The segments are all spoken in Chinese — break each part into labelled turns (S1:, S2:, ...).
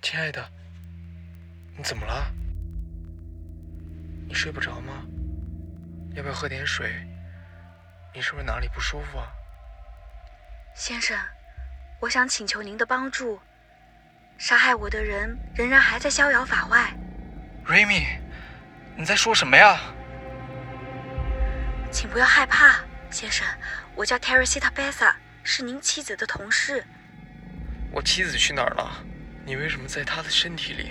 S1: 亲爱的，你怎么了？你睡不着吗？要不要喝点水？你是不是哪里不舒服啊？
S2: 先生，我想请求您的帮助。杀害我的人仍然还在逍遥法外。
S1: 瑞米，你在说什么呀？
S2: 请不要害怕，先生，我叫 Teresita Bessa，是您妻子的同事。
S1: 我妻子去哪儿了？你为什么在他的身体里？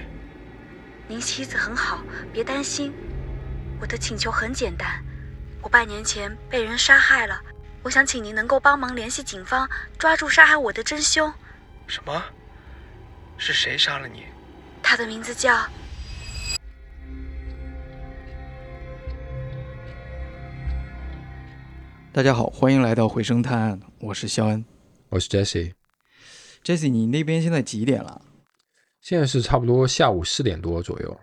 S2: 您妻子很好，别担心。我的请求很简单，我半年前被人杀害了，我想请您能够帮忙联系警方，抓住杀害我的真凶。
S1: 什么？是谁杀了你？
S2: 他的名字叫……
S3: 大家好，欢迎来到回声探案，我是肖恩，
S4: 我是 Jesse。
S3: Jesse，你那边现在几点了？
S4: 现在是差不多下午四点多左右。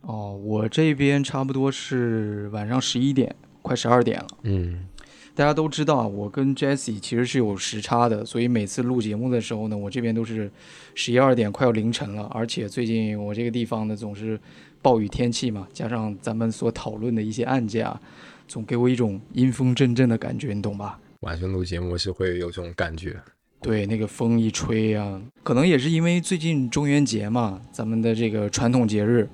S3: 哦，我这边差不多是晚上十一点，快十二点了。
S4: 嗯，
S3: 大家都知道，我跟 Jesse 其实是有时差的，所以每次录节目的时候呢，我这边都是十一二点，快要凌晨了。而且最近我这个地方呢，总是暴雨天气嘛，加上咱们所讨论的一些案件啊，总给我一种阴风阵阵的感觉，你懂吧？
S4: 晚上录节目是会有这种感觉。
S3: 对，那个风一吹啊，可能也是因为最近中元节嘛，咱们的这个传统节日。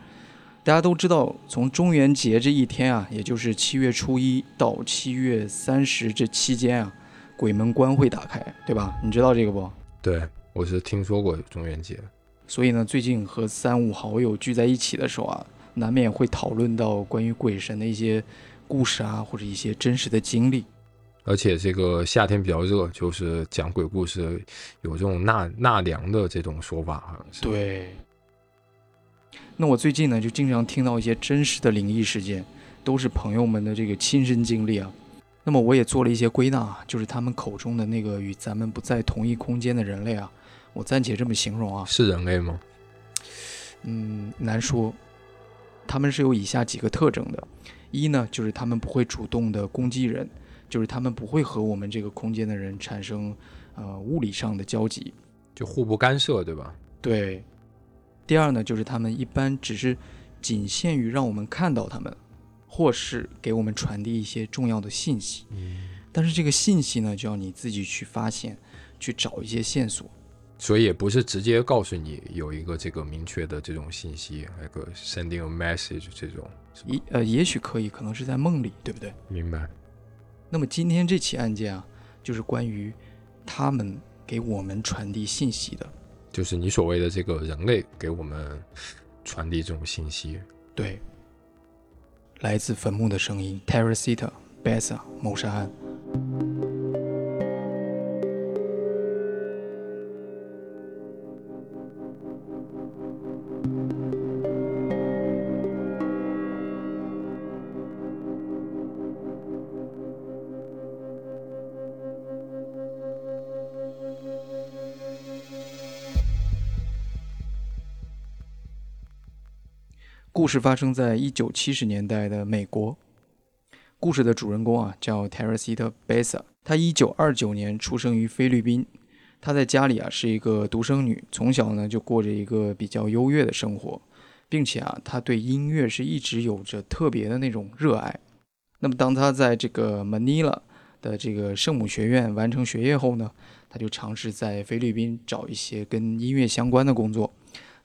S3: 大家都知道，从中元节这一天啊，也就是七月初一到七月三十这期间啊，鬼门关会打开，对吧？你知道这个不？
S4: 对，我是听说过中元节。
S3: 所以呢，最近和三五好友聚在一起的时候啊，难免会讨论到关于鬼神的一些故事啊，或者一些真实的经历。
S4: 而且这个夏天比较热，就是讲鬼故事有这种纳纳凉的这种说法，好像是。
S3: 对。那我最近呢，就经常听到一些真实的灵异事件，都是朋友们的这个亲身经历啊。那么我也做了一些归纳，就是他们口中的那个与咱们不在同一空间的人类啊，我暂且这么形容啊。
S4: 是人类吗？
S3: 嗯，难说。他们是有以下几个特征的：一呢，就是他们不会主动的攻击人，就是他们不会和我们这个空间的人产生呃物理上的交集，
S4: 就互不干涉，对吧？
S3: 对。第二呢，就是他们一般只是仅限于让我们看到他们，或是给我们传递一些重要的信息。
S4: 嗯，
S3: 但是这个信息呢，就要你自己去发现，去找一些线索。
S4: 所以也不是直接告诉你有一个这个明确的这种信息，那个 sending a message 这种。
S3: 也呃，也许可以，可能是在梦里，对不对？
S4: 明白。
S3: 那么今天这起案件啊，就是关于他们给我们传递信息的。
S4: 就是你所谓的这个人类给我们传递这种信息，
S3: 对，来自坟墓的声音 t e r r a c i t a Bessa 谋杀案。故事发生在一九七十年代的美国。故事的主人公啊叫 Teresita Bessa，她一九二九年出生于菲律宾。她在家里啊是一个独生女，从小呢就过着一个比较优越的生活，并且啊她对音乐是一直有着特别的那种热爱。那么当她在这个 Manila 的这个圣母学院完成学业后呢，她就尝试在菲律宾找一些跟音乐相关的工作。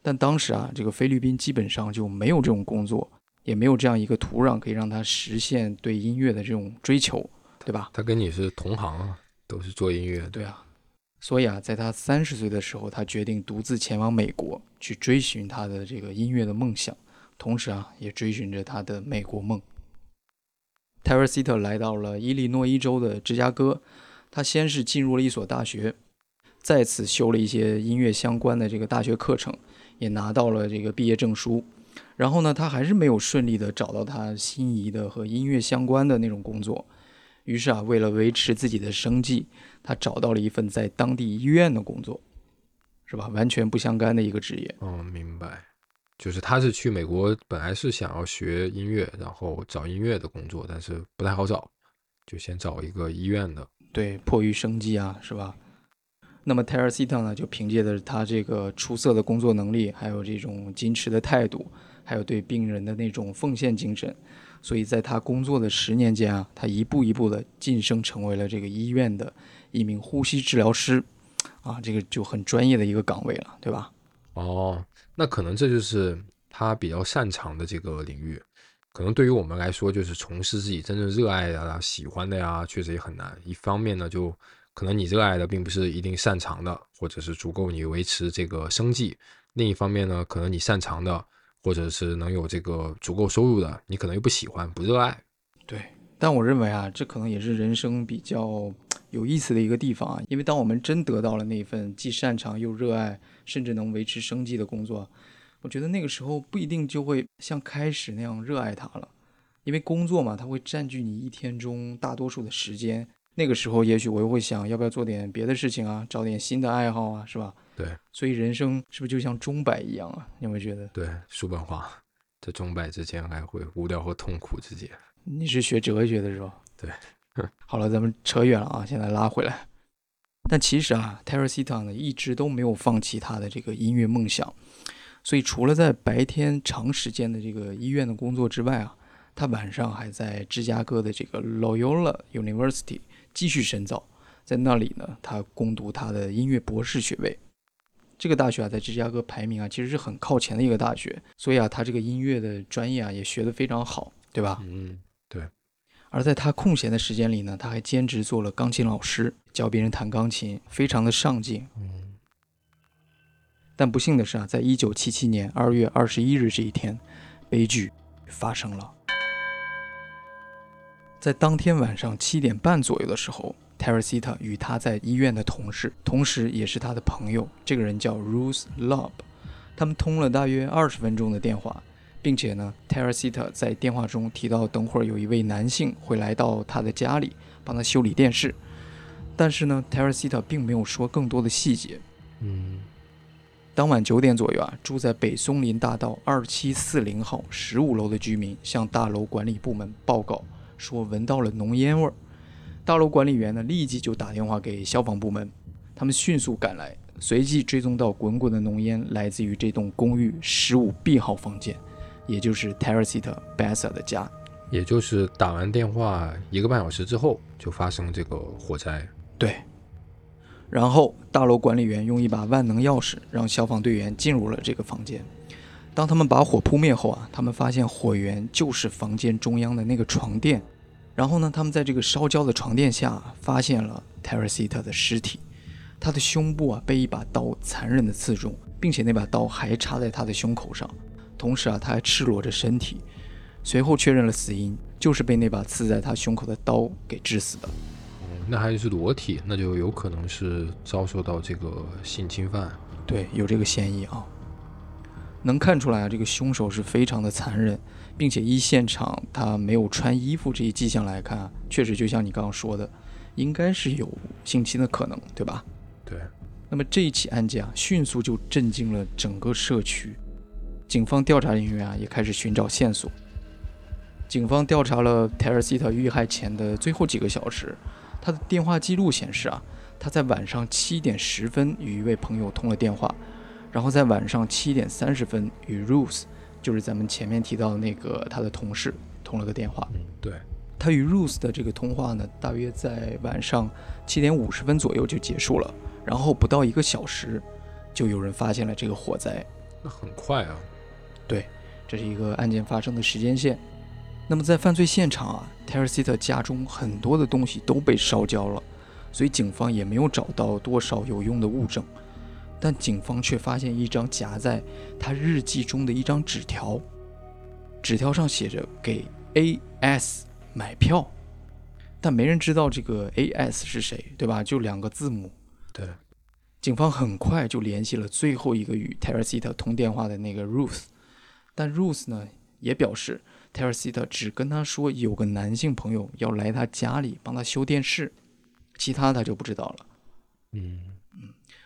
S3: 但当时啊，这个菲律宾基本上就没有这种工作，也没有这样一个土壤可以让他实现对音乐的这种追求，对吧？
S4: 他跟你是同行啊，都是做音乐的。
S3: 对啊，所以啊，在他三十岁的时候，他决定独自前往美国去追寻他的这个音乐的梦想，同时啊，也追寻着他的美国梦。泰瑞西特来到了伊利诺伊州的芝加哥，他先是进入了一所大学，再次修了一些音乐相关的这个大学课程。也拿到了这个毕业证书，然后呢，他还是没有顺利的找到他心仪的和音乐相关的那种工作。于是啊，为了维持自己的生计，他找到了一份在当地医院的工作，是吧？完全不相干的一个职业。
S4: 嗯，明白。就是他是去美国，本来是想要学音乐，然后找音乐的工作，但是不太好找，就先找一个医院的。
S3: 对，迫于生计啊，是吧？那么泰尔西特呢，就凭借着他这个出色的工作能力，还有这种矜持的态度，还有对病人的那种奉献精神，所以在他工作的十年间啊，他一步一步的晋升成为了这个医院的一名呼吸治疗师，啊，这个就很专业的一个岗位了，对吧？
S4: 哦，那可能这就是他比较擅长的这个领域。可能对于我们来说，就是从事自己真正热爱的、啊、喜欢的呀，确实也很难。一方面呢，就可能你热爱的并不是一定擅长的，或者是足够你维持这个生计；另一方面呢，可能你擅长的，或者是能有这个足够收入的，你可能又不喜欢、不热爱。
S3: 对，但我认为啊，这可能也是人生比较有意思的一个地方啊，因为当我们真得到了那份既擅长又热爱，甚至能维持生计的工作，我觉得那个时候不一定就会像开始那样热爱它了，因为工作嘛，它会占据你一天中大多数的时间。那个时候，也许我又会想要不要做点别的事情啊，找点新的爱好啊，是吧？
S4: 对，
S3: 所以人生是不是就像钟摆一样啊？你有没有觉得？
S4: 对，叔本华在钟摆之间来回无聊和痛苦之间。
S3: 你是学哲学的是吧？
S4: 对。
S3: 好了，咱们扯远了啊，现在拉回来。但其实啊 t e r a s i t a 呢一直都没有放弃他的这个音乐梦想，所以除了在白天长时间的这个医院的工作之外啊，他晚上还在芝加哥的这个 Loyola University。继续深造，在那里呢，他攻读他的音乐博士学位。这个大学啊，在芝加哥排名啊，其实是很靠前的一个大学，所以啊，他这个音乐的专业啊，也学得非常好，对吧？
S4: 嗯，对。
S3: 而在他空闲的时间里呢，他还兼职做了钢琴老师，教别人弹钢琴，非常的上进。
S4: 嗯。
S3: 但不幸的是啊，在一九七七年二月二十一日这一天，悲剧发生了。在当天晚上七点半左右的时候 t e r a s i t a 与他在医院的同事，同时也是他的朋友，这个人叫 Ruth Lob，他们通了大约二十分钟的电话，并且呢 t e r a s i t a 在电话中提到，等会儿有一位男性会来到他的家里帮他修理电视，但是呢 t e r a s i t a 并没有说更多的细节。
S4: 嗯，
S3: 当晚九点左右啊，住在北松林大道二七四零号十五楼的居民向大楼管理部门报告。说闻到了浓烟味儿，大楼管理员呢立即就打电话给消防部门，他们迅速赶来，随即追踪到滚滚的浓烟来自于这栋公寓十五 B 号房间，也就是 t e r a s i t a Bessa 的家。
S4: 也就是打完电话一个半小时之后就发生这个火灾。
S3: 对。然后大楼管理员用一把万能钥匙让消防队员进入了这个房间。当他们把火扑灭后啊，他们发现火源就是房间中央的那个床垫。然后呢，他们在这个烧焦的床垫下发现了 Teresita 的尸体，他的胸部啊被一把刀残忍的刺中，并且那把刀还插在他的胸口上，同时啊他还赤裸着身体。随后确认了死因，就是被那把刺在他胸口的刀给致死的。
S4: 嗯，那还是裸体，那就有可能是遭受到这个性侵犯。
S3: 对，有这个嫌疑啊。能看出来啊，这个凶手是非常的残忍。并且依现场他没有穿衣服这一迹象来看，确实就像你刚刚说的，应该是有性侵的可能，对吧？
S4: 对。
S3: 那么这一起案件啊，迅速就震惊了整个社区，警方调查人员啊也开始寻找线索。警方调查了 t e r a s i t a 遇害前的最后几个小时，他的电话记录显示啊，他在晚上七点十分与一位朋友通了电话，然后在晚上七点三十分与 Ruth。就是咱们前面提到的那个他的同事通了个电话，
S4: 对
S3: 他与 Ruth 的这个通话呢，大约在晚上七点五十分左右就结束了，然后不到一个小时，就有人发现了这个火灾。
S4: 那很快啊，
S3: 对，这是一个案件发生的时间线。那么在犯罪现场啊 t e r a s i t a 家中很多的东西都被烧焦了，所以警方也没有找到多少有用的物证。但警方却发现一张夹在他日记中的一张纸条，纸条上写着“给 A.S. 买票”，但没人知道这个 A.S. 是谁，对吧？就两个字母。
S4: 对，
S3: 警方很快就联系了最后一个与 t e r a s i t a 通电话的那个 Ruth，但 Ruth 呢也表示 t e r a s i t a 只跟他说有个男性朋友要来他家里帮他修电视，其他他就不知道了。
S4: 嗯。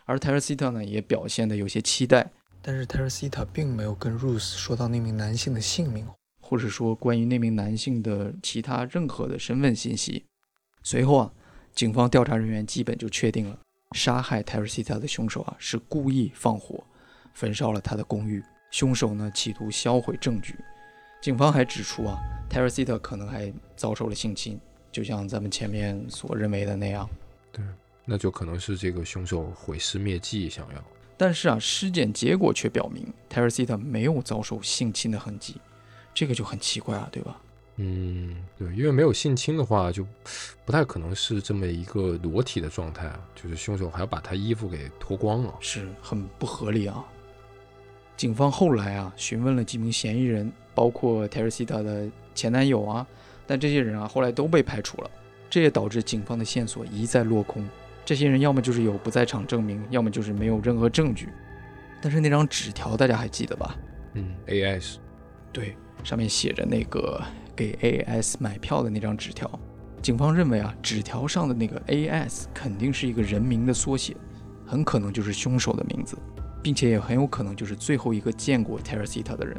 S3: 而 t e r a s i t a 呢，也表现得有些期待，但是 t e r a s i t a 并没有跟 Ruth 说到那名男性的姓名，或者说关于那名男性的其他任何的身份信息。随后啊，警方调查人员基本就确定了杀害 Teresita 的凶手啊是故意放火焚烧了他的公寓，凶手呢企图销毁证据。警方还指出啊，，Teresita 可能还遭受了性侵，就像咱们前面所认为的那样。
S4: 对，那就可能是这个凶手毁尸灭迹，想要。
S3: 但是啊，尸检结果却表明 Teresita 没有遭受性侵的痕迹，这个就很奇怪啊，对吧？
S4: 嗯，对，因为没有性侵的话，就不太可能是这么一个裸体的状态啊，就是凶手还要把他衣服给脱光了，
S3: 是很不合理啊。警方后来啊询问了几名嫌疑人，包括 Teresita 的前男友啊，但这些人啊后来都被排除了，这也导致警方的线索一再落空。这些人要么就是有不在场证明，要么就是没有任何证据。但是那张纸条大家还记得吧？
S4: 嗯，AS，
S3: 对，上面写着那个。给 AS 买票的那张纸条，警方认为啊，纸条上的那个 AS 肯定是一个人名的缩写，很可能就是凶手的名字，并且也很有可能就是最后一个见过 Teresita 的人。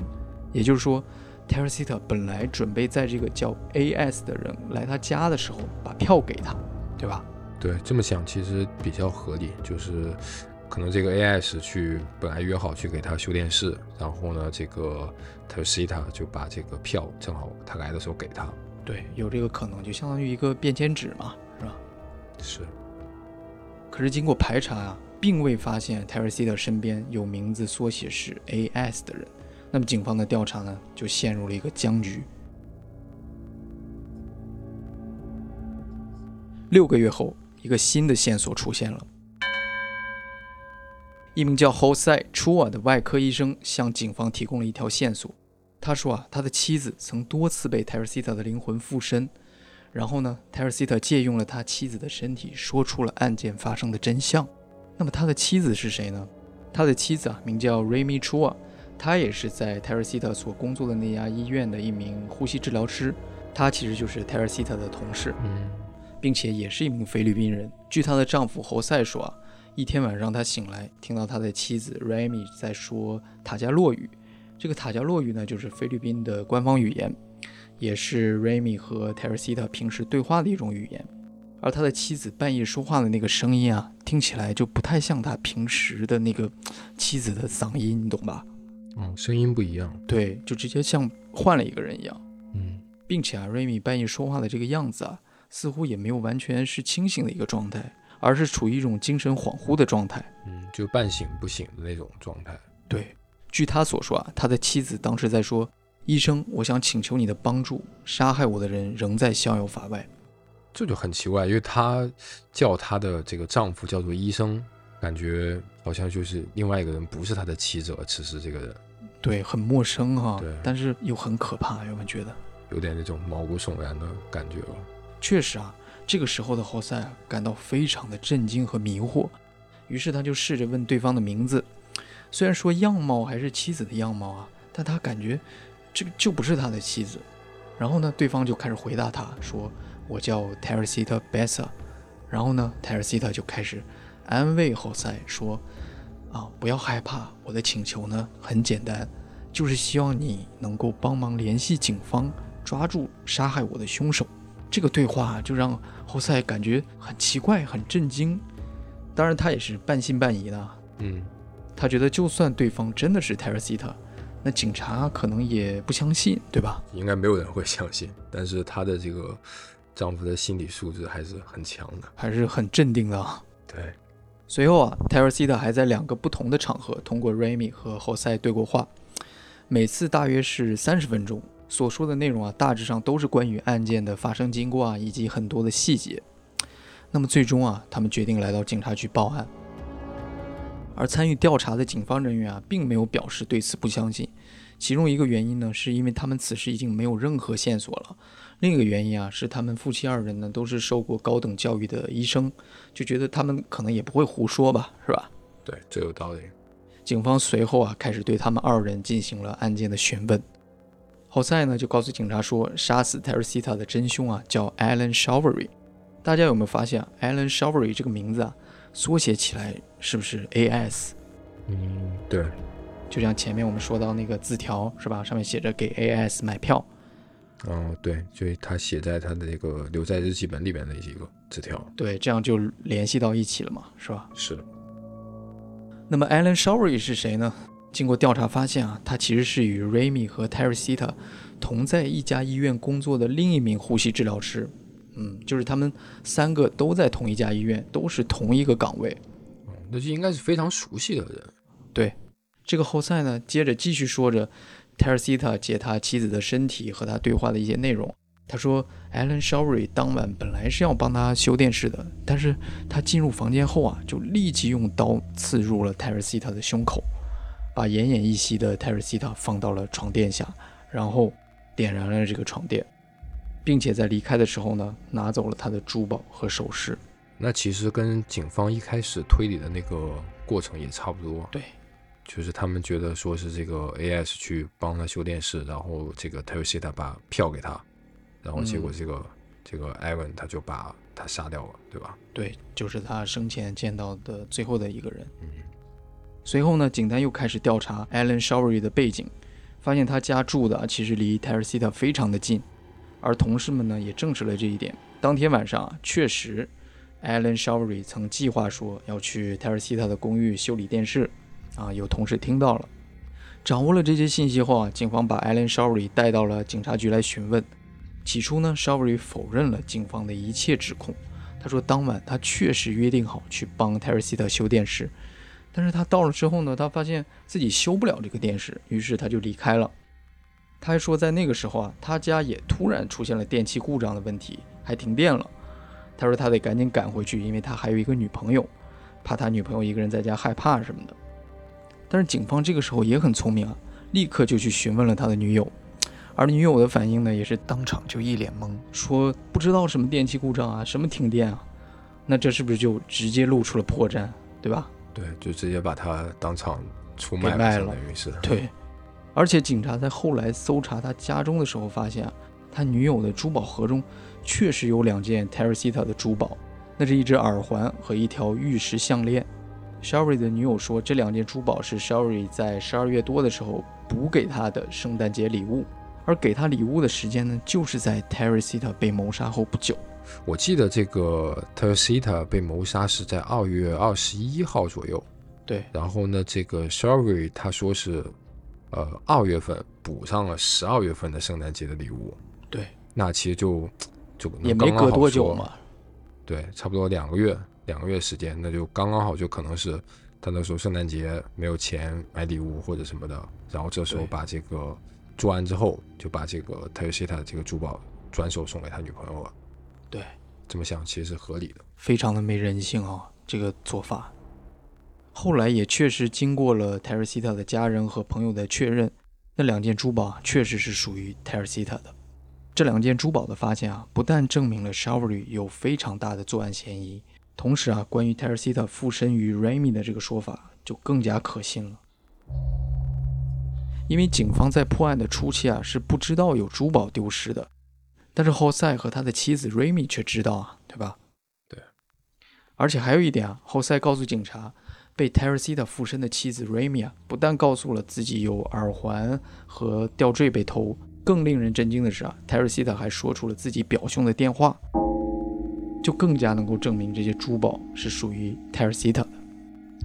S3: 也就是说，Teresita 本来准备在这个叫 AS 的人来他家的时候把票给他，对吧？
S4: 对，这么想其实比较合理，就是。可能这个 AS 去本来约好去给他修电视，然后呢，这个 Tersita 就把这个票正好他来的时候给他。
S3: 对，有这个可能，就相当于一个便签纸嘛，是吧？
S4: 是。
S3: 可是经过排查啊，并未发现 Teresita 身边有名字缩写是 AS 的人，那么警方的调查呢，就陷入了一个僵局。六个月后，一个新的线索出现了。一名叫 Jose Chua 的外科医生向警方提供了一条线索。他说啊，他的妻子曾多次被 Teresita 的灵魂附身，然后呢，Teresita 借用了他妻子的身体，说出了案件发生的真相。那么他的妻子是谁呢？他的妻子啊，名叫 Remy Chua，他也是在 Teresita 所工作的那家医院的一名呼吸治疗师。他其实就是 Teresita 的同事，并且也是一名菲律宾人。据她的丈夫侯赛说啊。一天晚上，他醒来，听到他的妻子 Remy 在说塔加洛语。这个塔加洛语呢，就是菲律宾的官方语言，也是 Remy 和 Teresita 平时对话的一种语言。而他的妻子半夜说话的那个声音啊，听起来就不太像他平时的那个妻子的嗓音，你懂吧？
S4: 嗯，声音不一样。
S3: 对，就直接像换了一个人一样。
S4: 嗯，
S3: 并且啊，Remy 半夜说话的这个样子啊，似乎也没有完全是清醒的一个状态。而是处于一种精神恍惚的状态，
S4: 嗯，就半醒不醒的那种状态。
S3: 对，据他所说啊，他的妻子当时在说：“医生，我想请求你的帮助，杀害我的人仍在逍遥法外。”
S4: 这就很奇怪，因为他叫他的这个丈夫叫做医生，感觉好像就是另外一个人，不是他的妻子。此时这个人，
S3: 对，很陌生哈，
S4: 对，
S3: 但是又很可怕，有没有觉得？
S4: 有点那种毛骨悚然的感觉了。
S3: 确实啊。这个时候的侯赛感到非常的震惊和迷惑，于是他就试着问对方的名字，虽然说样貌还是妻子的样貌啊，但他感觉这个就不是他的妻子。然后呢，对方就开始回答他说：“我叫 Teresita Bessa。”然后呢，Teresita 就开始安慰侯赛说：“啊，不要害怕，我的请求呢很简单，就是希望你能够帮忙联系警方，抓住杀害我的凶手。”这个对话就让侯赛感觉很奇怪、很震惊。当然，他也是半信半疑的。
S4: 嗯，
S3: 他觉得就算对方真的是 Teresita，那警察可能也不相信，对吧？
S4: 应该没有人会相信。但是他的这个丈夫的心理素质还是很强的，
S3: 还是很镇定的。
S4: 对。
S3: 随后啊，Teresita 还在两个不同的场合通过 Remy 和侯赛对过话，每次大约是三十分钟。所说的内容啊，大致上都是关于案件的发生经过啊，以及很多的细节。那么最终啊，他们决定来到警察局报案。而参与调查的警方人员啊，并没有表示对此不相信。其中一个原因呢，是因为他们此时已经没有任何线索了；另一个原因啊，是他们夫妻二人呢都是受过高等教育的医生，就觉得他们可能也不会胡说吧，是吧？
S4: 对，这有道理。
S3: 警方随后啊，开始对他们二人进行了案件的询问。侯赛呢就告诉警察说，杀死 Teresita 的真凶啊叫 Alan Showery。大家有没有发现，Alan Showery 这个名字啊，缩写起来是不是 AS？
S4: 嗯，对。
S3: 就像前面我们说到那个字条是吧，上面写着给 AS 买票。
S4: 哦，对，就是他写在他的那个留在日记本里边的几个。字条。
S3: 对，这样就联系到一起了嘛，是吧？
S4: 是。
S3: 那么 Alan Showery 是谁呢？经过调查发现啊，他其实是与 Remy 和 Teresita 同在一家医院工作的另一名呼吸治疗师。嗯，就是他们三个都在同一家医院，都是同一个岗位。
S4: 嗯，那就应该是非常熟悉的人。
S3: 对，这个后赛呢，接着继续说着 Teresita 借他妻子的身体和他对话的一些内容。他说，Alan Showery 当晚本来是要帮他修电视的，但是他进入房间后啊，就立即用刀刺入了 Teresita 的胸口。把奄奄一息的泰瑞西塔放到了床垫下，然后点燃了这个床垫，并且在离开的时候呢，拿走了他的珠宝和首饰。
S4: 那其实跟警方一开始推理的那个过程也差不多。
S3: 对，
S4: 就是他们觉得说是这个 AS 去帮他修电视，然后这个泰瑞西塔把票给他，然后结果这个这个 Ivan 他就把他杀掉了，对吧？
S3: 对，就是他生前见到的最后的一个人。嗯。随后呢，警探又开始调查 Alan Showery 的背景，发现他家住的其实离 Teresita 非常的近，而同事们呢也证实了这一点。当天晚上啊，确实，Alan Showery 曾计划说要去 Teresita 的公寓修理电视，啊，有同事听到了。掌握了这些信息后啊，警方把 Alan Showery 带到了警察局来询问。起初呢，Showery 否认了警方的一切指控，他说当晚他确实约定好去帮 Teresita 修电视。但是他到了之后呢，他发现自己修不了这个电视，于是他就离开了。他还说，在那个时候啊，他家也突然出现了电器故障的问题，还停电了。他说他得赶紧赶回去，因为他还有一个女朋友，怕他女朋友一个人在家害怕什么的。但是警方这个时候也很聪明啊，立刻就去询问了他的女友，而女友的反应呢，也是当场就一脸懵，说不知道什么电器故障啊，什么停电啊。那这是不是就直接露出了破绽，对吧？
S4: 对，就直接把他当场出卖
S3: 了，
S4: 等于是。
S3: 对，而且警察在后来搜查他家中的时候，发现啊，他女友的珠宝盒中确实有两件 Teresita 的珠宝，那是一只耳环和一条玉石项链。Sherry 的女友说，这两件珠宝是 Sherry 在十二月多的时候补给他的圣诞节礼物，而给他礼物的时间呢，就是在 Teresita 被谋杀后不久。
S4: 我记得这个 Teresita 被谋杀是在二月二十一号左右，
S3: 对。
S4: 然后呢，这个 Sherry 他说是，呃，二月份补上了十二月份的圣诞节的礼物，
S3: 对。
S4: 那其实就就
S3: 也没隔多久嘛，
S4: 对，差不多两个月，两个月时间，那就刚刚好，就可能是他那时候圣诞节没有钱买礼物或者什么的，然后这时候把这个做完之后，就把这个 Teresita 这个珠宝转手送给他女朋友了。
S3: 对，
S4: 这么想其实是合理的，
S3: 非常的没人性啊！这个做法，后来也确实经过了泰尔西塔的家人和朋友的确认，那两件珠宝确实是属于泰尔西塔的。这两件珠宝的发现啊，不但证明了 Shawery 有非常大的作案嫌疑，同时啊，关于泰尔西塔附身于 Remy 的这个说法就更加可信了。因为警方在破案的初期啊，是不知道有珠宝丢失的。但是后塞和他的妻子 Remy 却知道啊，对吧？
S4: 对。
S3: 而且还有一点啊，后塞告诉警察，被 Teresita 附身的妻子 Remy 啊，不但告诉了自己有耳环和吊坠被偷，更令人震惊的是啊，Teresita 还说出了自己表兄的电话，就更加能够证明这些珠宝是属于 Teresita 的，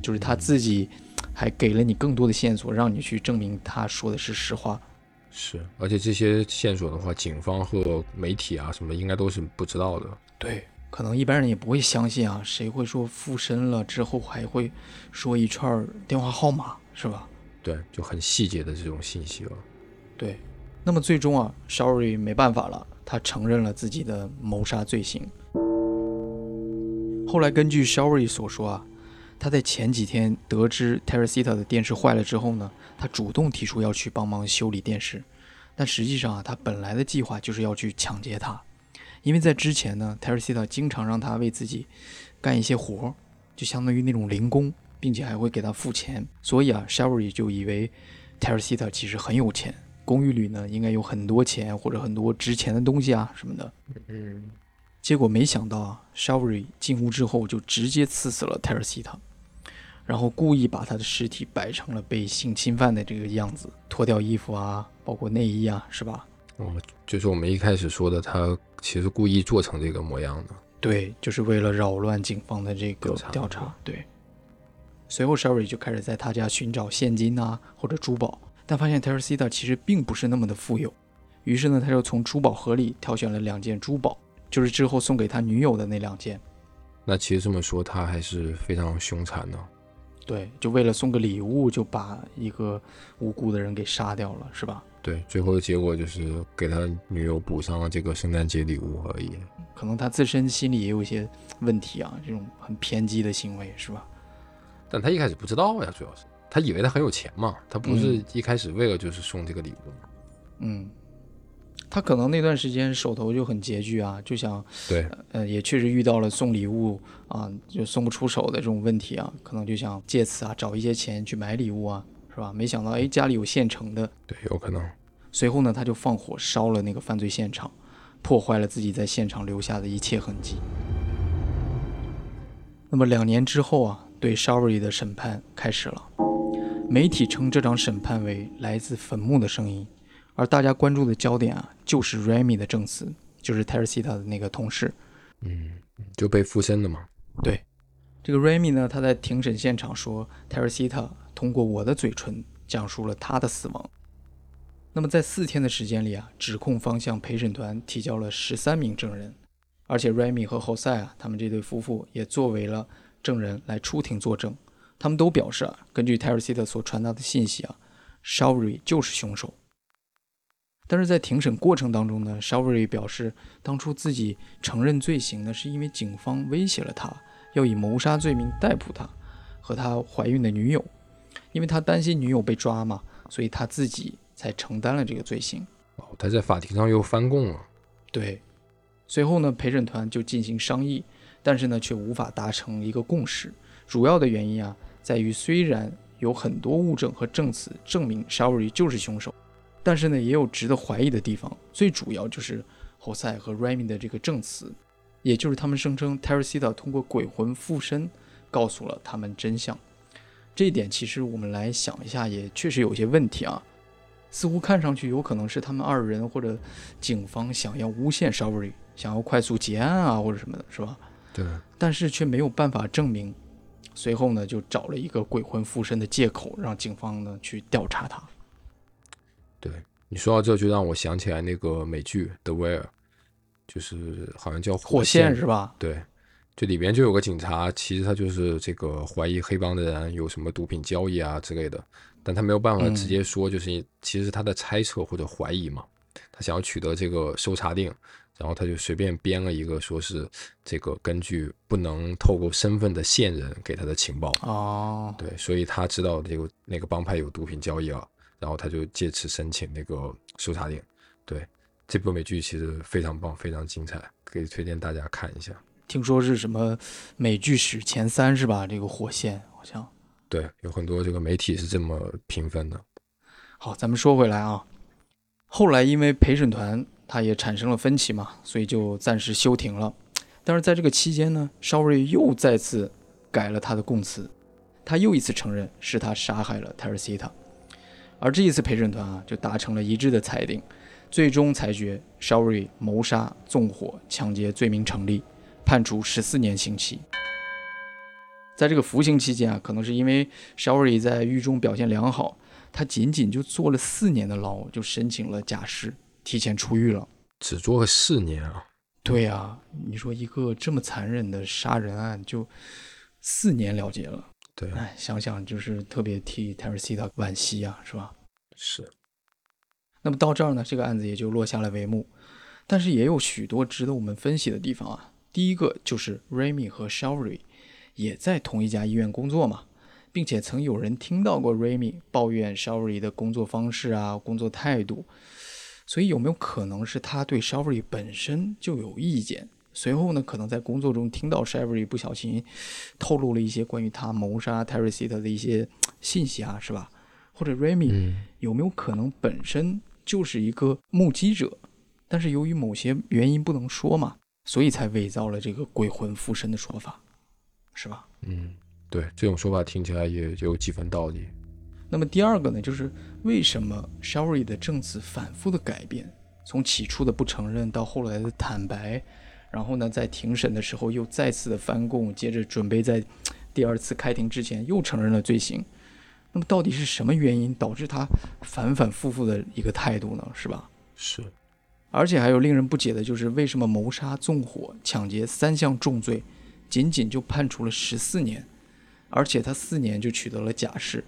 S3: 就是他自己还给了你更多的线索，让你去证明他说的是实话。
S4: 是，而且这些线索的话，警方和媒体啊什么应该都是不知道的。
S3: 对，可能一般人也不会相信啊，谁会说附身了之后还会说一串电话号码，是吧？
S4: 对，就很细节的这种信息了。
S3: 对，那么最终啊，Showery 没办法了，他承认了自己的谋杀罪行。后来根据 Showery 所说啊，他在前几天得知 Teresita 的电视坏了之后呢。他主动提出要去帮忙修理电视，但实际上啊，他本来的计划就是要去抢劫他，因为在之前呢，泰尔西塔经常让他为自己干一些活儿，就相当于那种零工，并且还会给他付钱，所以啊，Sherry 就以为泰尔西塔其实很有钱，公寓里呢应该有很多钱或者很多值钱的东西啊什么的。嗯，结果没想到啊，Sherry 进屋之后就直接刺死了泰尔西塔。然后故意把他的尸体摆成了被性侵犯的这个样子，脱掉衣服啊，包括内衣啊，是吧？
S4: 哦，就是我们一开始说的，他其实故意做成这个模样的。
S3: 对，就是为了扰乱警方的这个
S4: 调查。
S3: 对，随后 Sherry 就开始在他家寻找现金啊或者珠宝，但发现 Teresita 其实并不是那么的富有，于是呢，他就从珠宝盒里挑选了两件珠宝，就是之后送给他女友的那两件。
S4: 那其实这么说，他还是非常凶残的。
S3: 对，就为了送个礼物，就把一个无辜的人给杀掉了，是吧？
S4: 对，最后的结果就是给他女友补上了这个圣诞节礼物而已。
S3: 可能他自身心里也有一些问题啊，这种很偏激的行为，是吧？
S4: 但他一开始不知道呀，主要是他以为他很有钱嘛，他不是
S3: 嗯
S4: 一开始为了就是送这个礼物嘛。
S3: 嗯，他可能那段时间手头就很拮据啊，就想，
S4: 对，
S3: 呃，也确实遇到了送礼物啊就送不出手的这种问题啊，可能就想借此啊找一些钱去买礼物啊，是吧？没想到哎家里有现成的，
S4: 对，有可能。
S3: 随后呢他就放火烧了那个犯罪现场，破坏了自己在现场留下的一切痕迹。那么两年之后啊，对 Showery 的审判开始了。媒体称这场审判为来自坟墓的声音，而大家关注的焦点啊，就是 Remy 的证词，就是 Teresita 的那个同事。
S4: 嗯，就被附身的嘛。
S3: 对，这个 Remy 呢，他在庭审现场说，Teresita 通过我的嘴唇讲述了他的死亡。那么在四天的时间里啊，指控方向陪审团提交了十三名证人，而且 Remy 和侯赛啊，他们这对夫妇也作为了证人来出庭作证。他们都表示啊，根据 Teresita 所传达的信息啊，Showery 就是凶手。但是在庭审过程当中呢 s h a w e r y 表示，当初自己承认罪行呢，是因为警方威胁了他，要以谋杀罪名逮捕他和他怀孕的女友，因为他担心女友被抓嘛，所以他自己才承担了这个罪行。
S4: 哦，他在法庭上又翻供了。
S3: 对，随后呢，陪审团就进行商议，但是呢，却无法达成一个共识。主要的原因啊，在于虽然有很多物证和证词证明 s h a w e r y 就是凶手，但是呢，也有值得怀疑的地方。最主要就是侯赛和 Remy 的这个证词，也就是他们声称 Teresita 通过鬼魂附身告诉了他们真相。这一点其实我们来想一下，也确实有些问题啊。似乎看上去有可能是他们二人或者警方想要诬陷 Showery，想要快速结案啊，或者什么的，是吧？
S4: 对，
S3: 但是却没有办法证明。随后呢，就找了一个鬼魂附身的借口，让警方呢去调查他。
S4: 对，你说到这就让我想起来那个美剧《The Wire》，就是好像叫
S3: 火
S4: 线
S3: 线是吧？
S4: 对，就里边就有个警察，其实他就是这个怀疑黑帮的人有什么毒品交易啊之类的，但他没有办法直接说，就是其实他的猜测或者怀疑嘛，他想要取得这个搜查令，然后他就随便编了一个说是这个根据不能透露身份的线人给他的情报，
S3: 哦，
S4: 对，所以他知道这个那个帮派有毒品交易了，然后他就借此申请那个搜查令，对。这部美剧其实非常棒，非常精彩，可以推荐大家看一下。
S3: 听说是什么美剧史前三是吧？这个火线好像。
S4: 对，有很多这个媒体是这么评分的。
S3: 好，咱们说回来啊，后来因为陪审团他也产生了分歧嘛，所以就暂时休庭了。但是在这个期间呢，邵瑞又再次改了他的供词，他又一次承认是他杀害了 Teresita，而这一次陪审团啊就达成了一致的裁定，最终裁决 Shawry 谋杀、纵火、抢劫罪名成立，判处十四年刑期。在这个服刑期间啊，可能是因为 Showery 在狱中表现良好，他仅仅就坐了四年的牢，就申请了假释，提前出狱了。
S4: 只坐了四年啊！
S3: 对呀、你说一个这么残忍的杀人案，就四年了结了，
S4: 对，
S3: 哎，想想就是特别替 Teresita 惋惜啊，是吧？
S4: 是
S3: 那么到这儿呢，这个案子也就落下了帷幕。但是也有许多值得我们分析的地方啊。第一个就是 Remy 和 Showery 也在同一家医院工作嘛，并且曾有人听到过 Remy 抱怨 Showery 的工作方式啊、工作态度，所以有没有可能是他对 Showery 本身就有意见？随后呢，可能在工作中听到 Showery 不小心透露了一些关于他谋杀 Teresita 的一些信息啊，是吧？或者 Remy
S4: 嗯，
S3: 有没有可能本身就是一个目击者，但是由于某些原因不能说嘛，所以才伪造了这个鬼魂附身的说法，是吧？
S4: 嗯，对，这种说法听起来也有几分道理。
S3: 那么第二个呢，就是为什么 Showery 的证词反复的改变，从起初的不承认到后来的坦白，然后呢，在庭审的时候又再次的翻供，接着准备在第二次开庭之前又承认了罪行。那么到底是什么原因导致他反反复复的一个态度呢？是吧？
S4: 是，
S3: 而且还有令人不解的就是，为什么谋杀、纵火、抢劫三项重罪，仅仅就判处了十四年，而且他四年就取得了假释，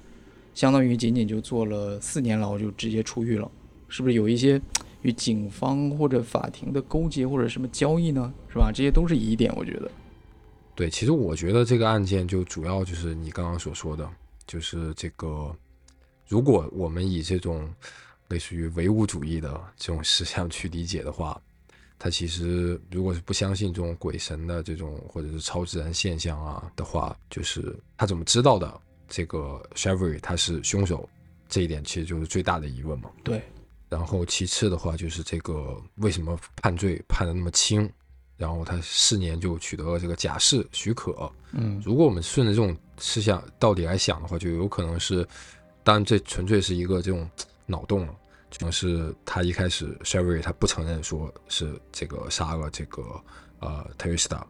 S3: 相当于仅仅就坐了四年牢就直接出狱了，是不是有一些与警方或者法庭的勾结或者什么交易呢？是吧？这些都是疑点，我觉得。
S4: 对，其实我觉得这个案件就主要就是你刚刚所说的。就是这个，如果我们以这种类似于唯物主义的这种思想去理解的话，他其实如果是不相信这种鬼神的这种或者是超自然现象啊的话，就是他怎么知道的这个 s h e v r y 他是凶手，这一点其实就是最大的疑问嘛。
S3: 对。
S4: 然后其次的话就是这个为什么判罪判的那么轻？然后他四年就取得了这个假释许可。
S3: 嗯，
S4: 如果我们顺着这种思想道理来想的话，就有可能是，当然这纯粹是一个这种脑洞了。可能是他一开始 Sherry 他不承认说是这个杀了这个呃 Teresa，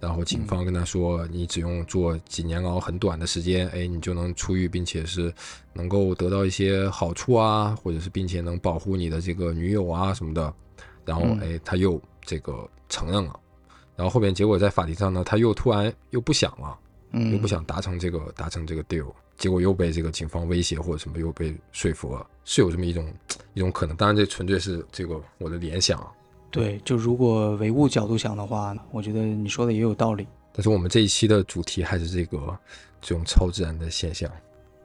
S4: 然后警方跟他说你只用坐几年牢很短的时间，哎，你就能出狱，并且是能够得到一些好处啊，或者是并且能保护你的这个女友啊什么的。然后哎，他又这个。承认了，然后后面结果在法庭上呢，他又突然又不想了，
S3: 嗯，
S4: 又不想达成这个达成这个 deal，结果又被这个警方威胁或者什么又被说服了，是有这么一种一种可能。当然，这纯粹是这个我的联想。
S3: 对，就如果唯物角度想的话，我觉得你说的也有道理。
S4: 但是我们这一期的主题还是这个这种超自然的现象。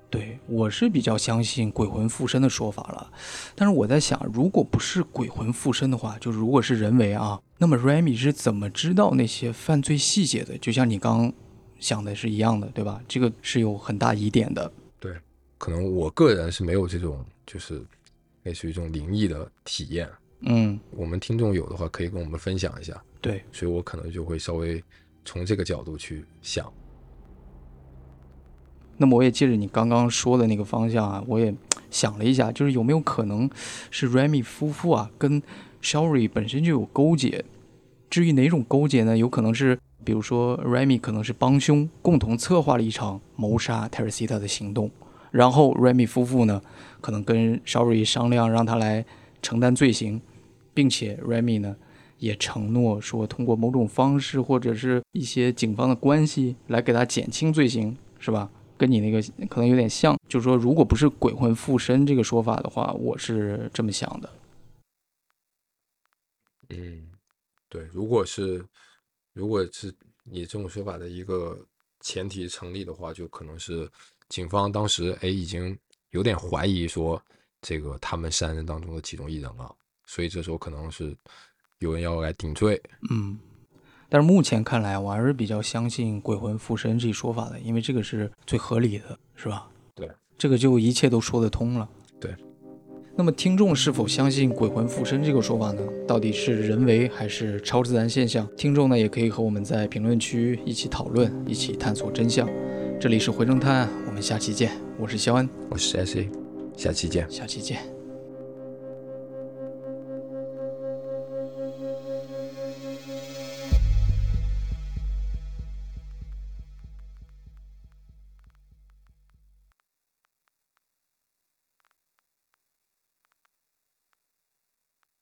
S3: 对，我是比较相信鬼魂附身的说法了，但是我在想，如果不是鬼魂附身的话，就如果是人为啊，那么 Remy 是怎么知道那些犯罪细节的？就像你刚想的是一样的，对吧？这个是有很大疑点的。
S4: 对，可能我个人是没有这种，就是类似于这种灵异的体验。
S3: 嗯，
S4: 我们听众有的话可以跟我们分享一下。
S3: 对，
S4: 所以我可能就会稍微从这个角度去想。
S3: 那么我也借着你刚刚说的那个方向啊，我也想了一下，就是有没有可能是 Remy 夫妇啊跟 Sherry 本身就有勾结？至于哪种勾结呢？有可能是，比如说 Remy 可能是帮凶，共同策划了一场谋杀 Teresita 的行动，然后 Remy 夫妇呢可能跟 Sherry 商量，让他来承担罪行，并且 Remy 呢也承诺说，通过某种方式或者是一些警方的关系来给他减轻罪行，是吧？跟你那个可能有点像，就是说，如果不是鬼魂附身这个说法的话，我是这么想的。
S4: 嗯，对，如果是，如果是你这种说法的一个前提成立的话，就可能是警方当时哎已经有点怀疑说这个他们三人当中的其中一人了，所以这时候可能是有人要来顶罪。
S3: 嗯。但是目前看来，我还是比较相信鬼魂附身这一说法的，因为这个是最合理的，是吧？
S4: 对，
S3: 这个就一切都说得通了。
S4: 对。
S3: 那么听众是否相信鬼魂附身这个说法呢？到底是人为还是超自然现象？听众呢也可以和我们在评论区一起讨论，一起探索真相。这里是回声探，我们下期见。我是肖恩，
S4: 我是 S A，下期见。
S3: 下期见。